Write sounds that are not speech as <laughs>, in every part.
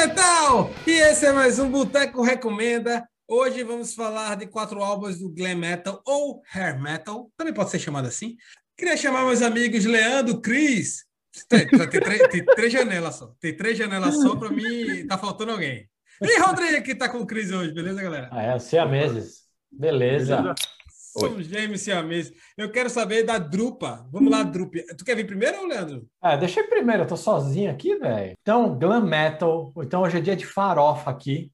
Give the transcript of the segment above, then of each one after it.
metal! E esse é mais um Boteco Recomenda. Hoje vamos falar de quatro álbuns do glam metal ou hair metal, também pode ser chamado assim. Queria chamar meus amigos Leandro, Cris. Tem, tem, tem, tem, três janelas só. Tem três janelas só para mim. Tá faltando alguém. E Rodrigo que tá com o Cris hoje, beleza, galera? Ah, é, siameses. Beleza. beleza. Somos gêmeos siameses. Eu quero saber da Drupa. Vamos lá, Drupa. Tu quer vir primeiro, Leandro? É, deixa eu ir primeiro. Eu tô sozinho aqui, velho. Então, glam metal. Então, hoje é dia de farofa aqui.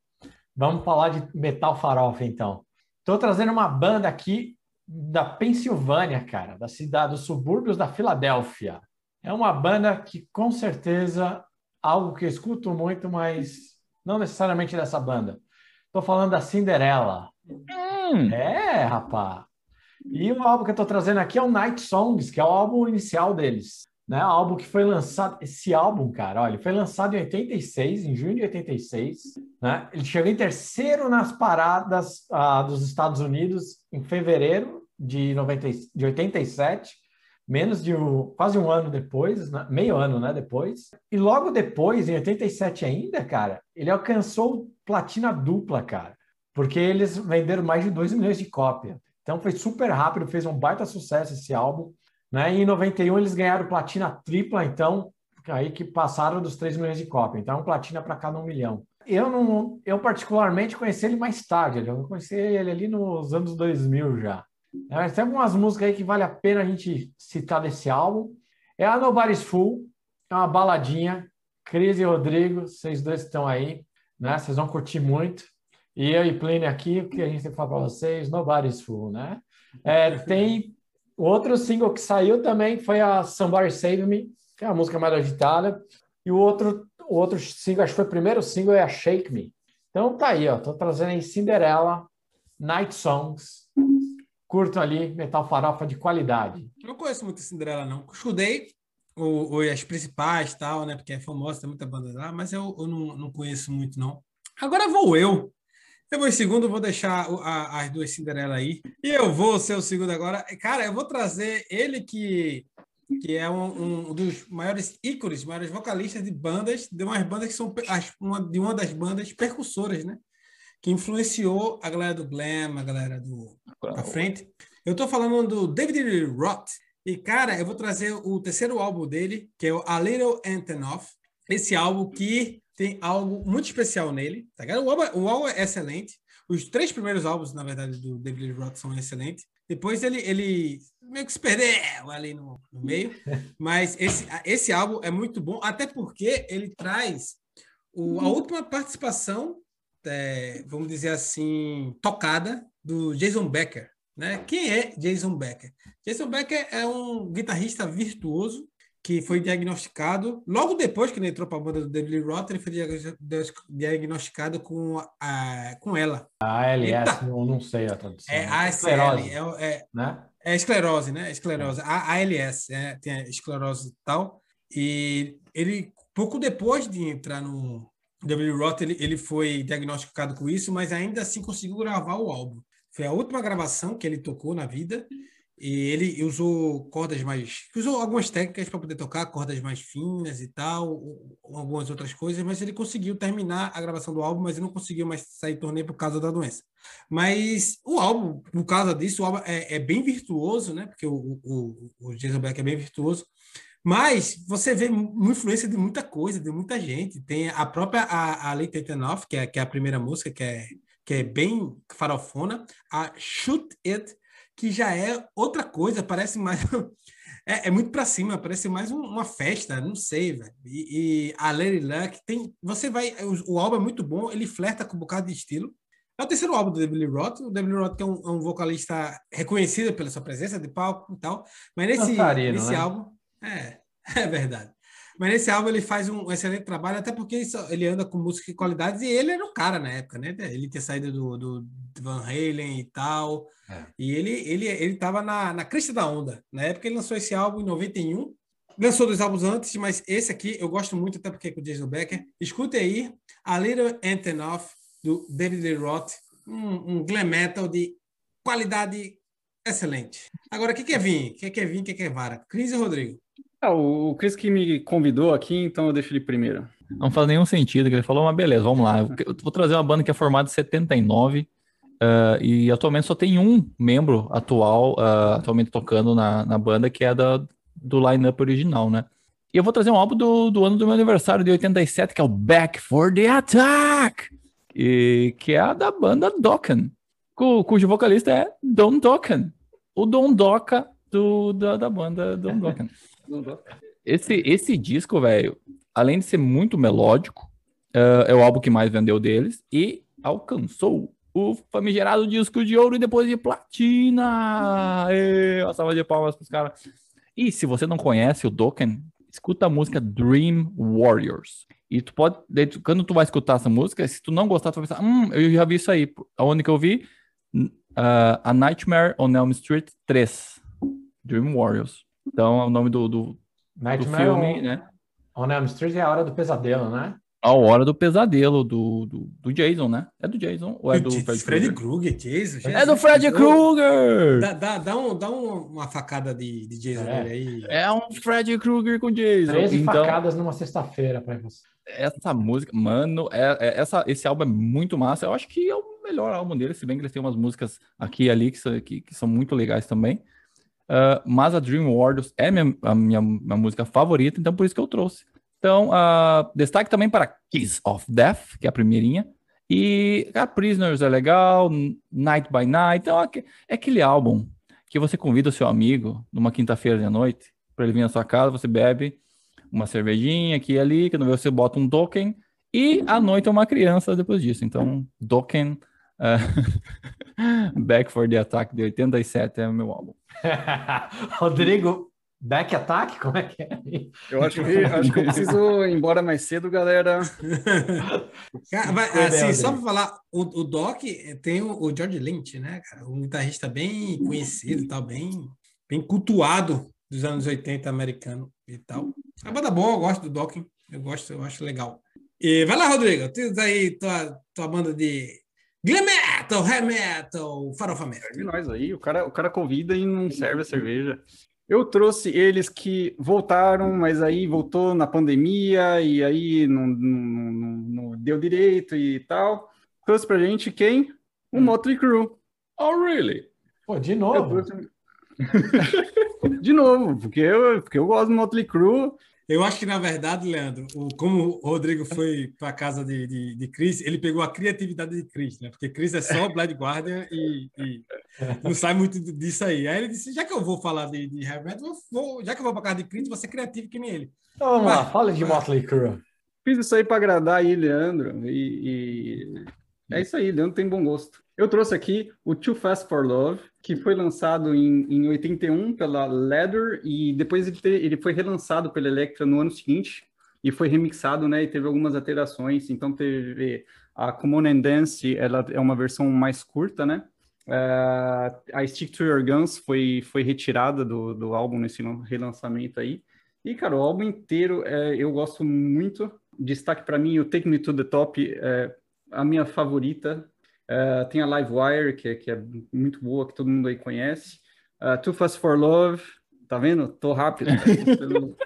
Vamos falar de metal farofa, então. Tô trazendo uma banda aqui da Pensilvânia, cara. Da cidade, dos subúrbios da Filadélfia. É uma banda que, com certeza, algo que eu escuto muito, mas não necessariamente dessa banda. Tô falando da Cinderela. Hum. É, rapaz. E o álbum que eu estou trazendo aqui é o Night Songs, que é o álbum inicial deles. Né? O álbum que foi lançado. Esse álbum, cara, olha, foi lançado em 86, em junho de 86. Né? Ele chegou em terceiro nas paradas ah, dos Estados Unidos em fevereiro de, 90, de 87, menos de um, quase um ano depois, né? meio ano né, depois. E logo depois, em 87 ainda, cara, ele alcançou platina dupla, cara porque eles venderam mais de 2 milhões de cópias. Então foi super rápido, fez um baita sucesso esse álbum. Né? E em 91 eles ganharam platina tripla, então, aí que passaram dos 3 milhões de cópias. Então, platina para cada um milhão. Eu não, eu particularmente conheci ele mais tarde, eu conheci ele ali nos anos 2000 já. É, mas tem algumas músicas aí que vale a pena a gente citar desse álbum. É a Nobody's Fool, é uma baladinha. Cris e Rodrigo, vocês dois estão aí, né? Vocês vão curtir muito. E eu e Plínio aqui, o que a gente tem que falar para vocês? Nobody's Fool, né? É, tem outro single que saiu também, foi a Somebody Save Me, que é a música mais agitada. E o outro, o outro single, acho que foi o primeiro single, é a Shake Me. Então tá aí, ó. Tô trazendo aí Cinderella, Night Songs. Curto ali, metal farofa de qualidade. Não conheço muito Cinderela, não. Estudei o, o, as principais tal, né? Porque é famosa, tem muita banda lá, mas eu, eu não, não conheço muito, não. Agora vou eu. Eu vou em segundo, vou deixar a, as duas Cinderela aí. E eu vou ser o segundo agora. Cara, eu vou trazer ele que, que é um, um dos maiores ícones, maiores vocalistas de bandas, de umas bandas que são uma, de uma das bandas percussoras, né? Que influenciou a galera do glam, a galera do pra frente. Eu tô falando do David Roth. E, cara, eu vou trazer o terceiro álbum dele, que é o A Little Antonoff. Esse álbum que tem algo muito especial nele, tá ligado? O álbum, o álbum é excelente. Os três primeiros álbuns, na verdade, do David Roth são excelentes. Depois ele, ele meio que se perdeu ali no, no meio. <laughs> Mas esse, esse álbum é muito bom, até porque ele traz o, a última participação, é, vamos dizer assim, tocada do Jason Becker. Né? Quem é Jason Becker? Jason Becker é um guitarrista virtuoso que foi diagnosticado logo depois que ele entrou para a banda do David Roth, ele foi diagnosticado com, a, com ela. A ALS, não, não sei a tradução. É a esclerose. É, é, né? é esclerose, né? Esclerose. É. A ALS, é, tem esclerose e tal. E ele, pouco depois de entrar no David Roth, ele, ele foi diagnosticado com isso, mas ainda assim conseguiu gravar o álbum. Foi a última gravação que ele tocou na vida e ele usou cordas mais. usou algumas técnicas para poder tocar, cordas mais finas e tal, algumas outras coisas, mas ele conseguiu terminar a gravação do álbum, mas ele não conseguiu mais sair turnê por causa da doença. Mas o álbum, por causa disso, o álbum é, é bem virtuoso, né? Porque o, o, o Jason Black é bem virtuoso. Mas você vê uma influência de muita coisa, de muita gente. Tem a própria a, a Late 89, que é, que é a primeira música, que é, que é bem farofona. A Shoot It que já é outra coisa, parece mais. <laughs> é, é, muito para cima, parece mais um, uma festa, não sei, velho. E, e, a Lady Luck tem. Você vai. O, o, álbum é muito bom, ele flerta com um bocado de estilo. É o terceiro álbum do David Roth. O David Roth é um, é um vocalista reconhecido pela sua presença de palco e tal. Mas nesse, nesse né? álbum. É, <laughs> é verdade. Mas nesse álbum ele faz um excelente trabalho, até porque ele anda com música de qualidades e ele era o cara na época, né? Ele tinha saído do, do Van Halen e tal. É. E ele ele ele estava na, na crista da onda. Na época ele lançou esse álbum em 91. Lançou dois álbuns antes, mas esse aqui eu gosto muito, até porque é com o Jason Becker. Escute aí A Little Antonoff, do David Lee Roth. Um, um glam metal de qualidade excelente. Agora, o que quer vir? O que quer vir? O que quer vara? Cris e Rodrigo. Ah, o Chris que me convidou aqui, então eu deixo ele primeiro. Não faz nenhum sentido que ele falou, mas beleza, vamos lá. Eu vou trazer uma banda que é formada em 79 uh, e atualmente só tem um membro atual, uh, atualmente tocando na, na banda, que é da, do line-up original, né? E eu vou trazer um álbum do, do ano do meu aniversário de 87, que é o Back for the Attack, e, que é a da banda Dokken, cu, cujo vocalista é Don Dokken, o Don Doca do, da, da banda Don Dokken. <laughs> esse, esse disco, velho, além de ser muito melódico, uh, é o álbum que mais vendeu deles e alcançou o famigerado disco de ouro e depois de platina. E, uma salva de palmas pros caras. E se você não conhece o Dokken, escuta a música Dream Warriors. E tu pode, quando tu vai escutar essa música, se tu não gostar, tu vai pensar, hum, eu já vi isso aí. Aonde que eu vi? Uh, a Nightmare on Elm Street 3. Dream Warriors. Então é o nome do, do, do filme, on, né? On Elm Street é a hora do pesadelo, né? A hora do pesadelo do, do, do Jason, né? É do Jason ou é do Fred, Freddy Krueger? Jason? Jesus, é do Freddy Krueger! Dá, dá, dá, um, dá um, uma facada de, de Jason é. aí. É um Freddy Krueger com Jason. 13 então, facadas numa sexta-feira pra você. Essa música, mano, é, é, essa, esse álbum é muito massa. Eu acho que é o melhor álbum dele, se bem que eles têm umas músicas aqui e ali que, que, que são muito legais também. Uh, mas a Dream Warriors é minha, a minha, minha música favorita, então por isso que eu trouxe. Então, uh, destaque também para Kiss of Death, que é a primeirinha. E, cara, Prisoners é legal, Night by Night. Então, é aquele álbum que você convida o seu amigo numa quinta-feira de noite para ele vir na sua casa, você bebe uma cervejinha aqui e ali, que não você bota um Dokken e à noite é uma criança depois disso. Então, Dokken uh, <laughs> Back for the Attack de 87 é o meu álbum. <laughs> Rodrigo, Back Attack? Como é que é? Eu acho que, acho que eu preciso ir embora mais cedo, galera. <laughs> Cara, assim, só para falar, o, o Doc tem o, o, George Lynch, né, cara? Um guitarrista bem conhecido, tal, bem, bem cultuado dos anos 80 americano e tal. A banda boa, eu gosto do Doc, eu gosto, eu acho legal. E vai lá, Rodrigo, tens aí tua, tua banda de glam metal, hair metal, farofa metal. Nós aí, o cara, o cara convida e não serve a cerveja. Eu trouxe eles que voltaram, mas aí voltou na pandemia e aí não, não, não, não deu direito e tal. Trouxe pra gente quem? O hum. Motley Crue. Oh, really? Pô, de novo? Trouxe... <laughs> de novo, porque eu, porque eu gosto do Motley Crue. Eu acho que, na verdade, Leandro, o, como o Rodrigo foi para a casa de, de, de Chris, ele pegou a criatividade de Chris, né? Porque Chris é só Blood Guardian e, e, não sai muito disso aí. Aí ele disse: já que eu vou falar de, de heavy metal, vou, já que eu vou para casa de Chris, vou ser criativo que nem ele. Então vamos lá, fala de Motley Crue. Fiz isso aí para agradar aí, Leandro, e, e é isso aí, Leandro tem bom gosto. Eu trouxe aqui o Too Fast for Love, que foi lançado em, em 81 pela Leather e depois ele, te, ele foi relançado pela Electra no ano seguinte e foi remixado, né? E teve algumas alterações. Então teve a Common and Dance, ela é uma versão mais curta, né? Uh, a Stick to Your Guns foi, foi retirada do, do álbum nesse relançamento aí. E, cara, o álbum inteiro é, eu gosto muito. Destaque para mim o Take Me to the Top, é a minha favorita Uh, tem a Livewire, que, é, que é muito boa, que todo mundo aí conhece. Uh, Too Fast for Love, tá vendo? Tô rápido. <laughs>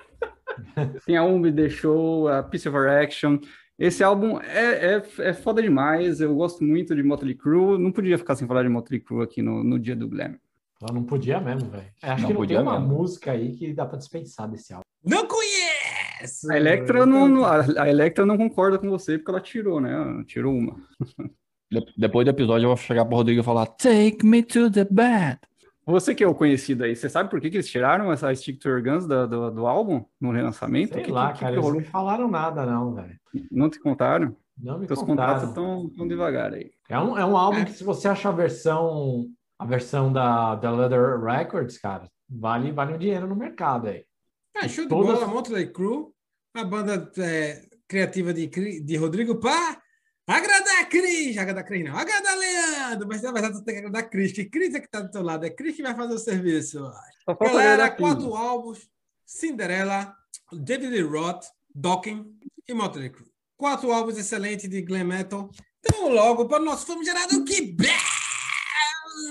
tem a Umbi The Show, a Piece of Action. Esse álbum é, é, é foda demais. Eu gosto muito de Motley Crue. Não podia ficar sem falar de Motley Crue aqui no, no dia do Glam. Ela não podia mesmo, velho. Acho não que não tem uma mesmo. música aí que dá pra dispensar desse álbum. Não conheço! A Electra não, a Electra não concorda com você porque ela tirou, né? tirou uma. <laughs> Depois do episódio, eu vou chegar pro Rodrigo e falar: Take me to the bed. Você que é o conhecido aí, você sabe por que, que eles tiraram essa Stick to Your Guns do, do, do álbum no relançamento? Sei que, lá, que, cara, eles não falaram nada, não, velho. Não te contaram? Não me Teus contatos estão tão devagar aí. É um, é um álbum é. que, se você achar a versão, a versão da, da Leather Records, cara, vale, vale um dinheiro no mercado aí. É, show de Todas... bola, Motley Crue, a banda é, criativa de, de Rodrigo Pá, Agradar a Cris, a Cris não, agradar Leandro, mas na verdade você tem que agradar a Cris, que Cris é que está do teu lado, é Cris que vai fazer o serviço. Galera, quatro álbuns, Cinderela, David Roth, Docking e Motley Crue. Quatro álbuns excelentes de glam metal. Então logo para o nosso famigerado que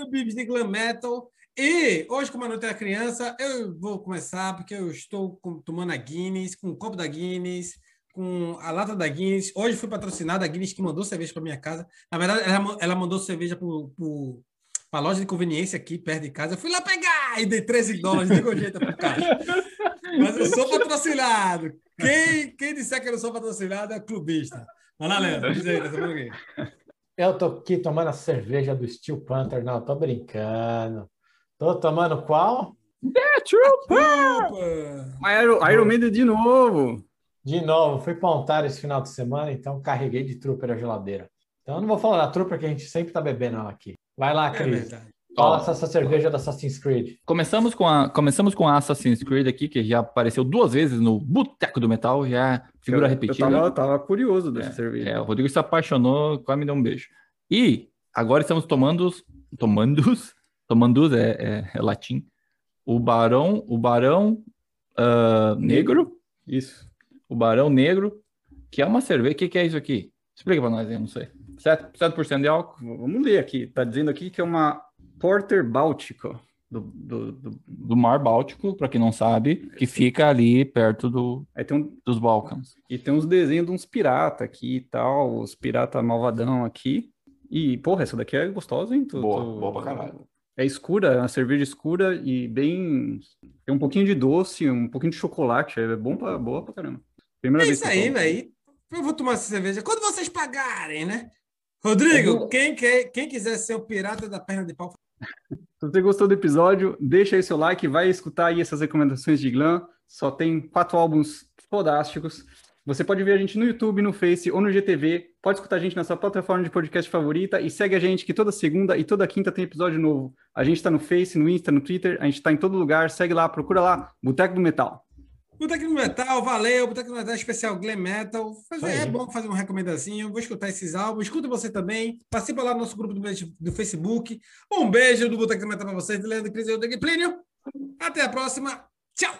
Bibs de glam metal. E hoje, como a noite é criança, eu vou começar porque eu estou tomando a Guinness, com o copo da Guinness, com a lata da Guinness. Hoje fui patrocinado a Guinness que mandou cerveja para minha casa. Na verdade, ela, ela mandou cerveja para a loja de conveniência aqui perto de casa. Eu fui lá pegar e dei 13 dólares de gorjeta para o caixa. Mas eu sou patrocinado. Quem, quem disser que eu não sou patrocinado é clubista. Vai lá, Leandro. Diz aí, tá Eu tô aqui tomando a cerveja do Steel Panther. Não, tô brincando. Tô tomando qual? The Trooper! Iron, Iron Maiden de novo. De novo, fui para Ontário esse final de semana, então carreguei de Trooper a geladeira. Então eu não vou falar da Trooper que a gente sempre tá bebendo aqui. Vai lá, é Cris. É Fala essa, essa cerveja da Assassin's Creed. Começamos com, a, começamos com a Assassin's Creed aqui, que já apareceu duas vezes no Boteco do Metal, já figura eu, repetida. Eu tava, tava curioso dessa é, cerveja. É, o Rodrigo se apaixonou, quase me deu um beijo. E agora estamos tomando, tomando Tomandus é, é, é, latim. O Barão, o Barão uh, Negro. Isso. O Barão Negro, que é uma cerveja. O que, que é isso aqui? Explica para nós, eu não sei. 7%, 7 de álcool. Vamos ler aqui. Tá dizendo aqui que é uma Porter Báltico. Do, do, do... do Mar Báltico, para quem não sabe, que fica ali perto do, um... dos Balcãs. E tem uns desenhos de uns piratas aqui e tal, os piratas malvadão aqui. E, porra, essa daqui é gostosa, hein? Tô, boa, tô... boa pra caralho. É escura, é uma cerveja escura e bem. Tem um pouquinho de doce, um pouquinho de chocolate. É bom pra, boa pra caramba. Primeira é vez isso aí, velho. Eu vou tomar essa cerveja quando vocês pagarem, né? Rodrigo, vou... quem, quer, quem quiser ser o pirata da perna de pau. Se você gostou do episódio, deixa aí seu like, vai escutar aí essas recomendações de Glam. Só tem quatro álbuns fodásticos. Você pode ver a gente no YouTube, no Face ou no GTV. Pode escutar a gente na sua plataforma de podcast favorita e segue a gente que toda segunda e toda quinta tem episódio novo. A gente está no Face, no Insta, no Twitter, a gente está em todo lugar. Segue lá, procura lá, Boteco do Metal. Boteco do Metal, valeu. Boteco do Metal especial Glam Metal. É bom fazer uma recomendação. Vou escutar esses álbuns. Escuta você também. Participa lá no nosso grupo do, do Facebook. Um beijo do Boteco do Metal para vocês. Leandro Cris e Plínio. Até a próxima. Tchau!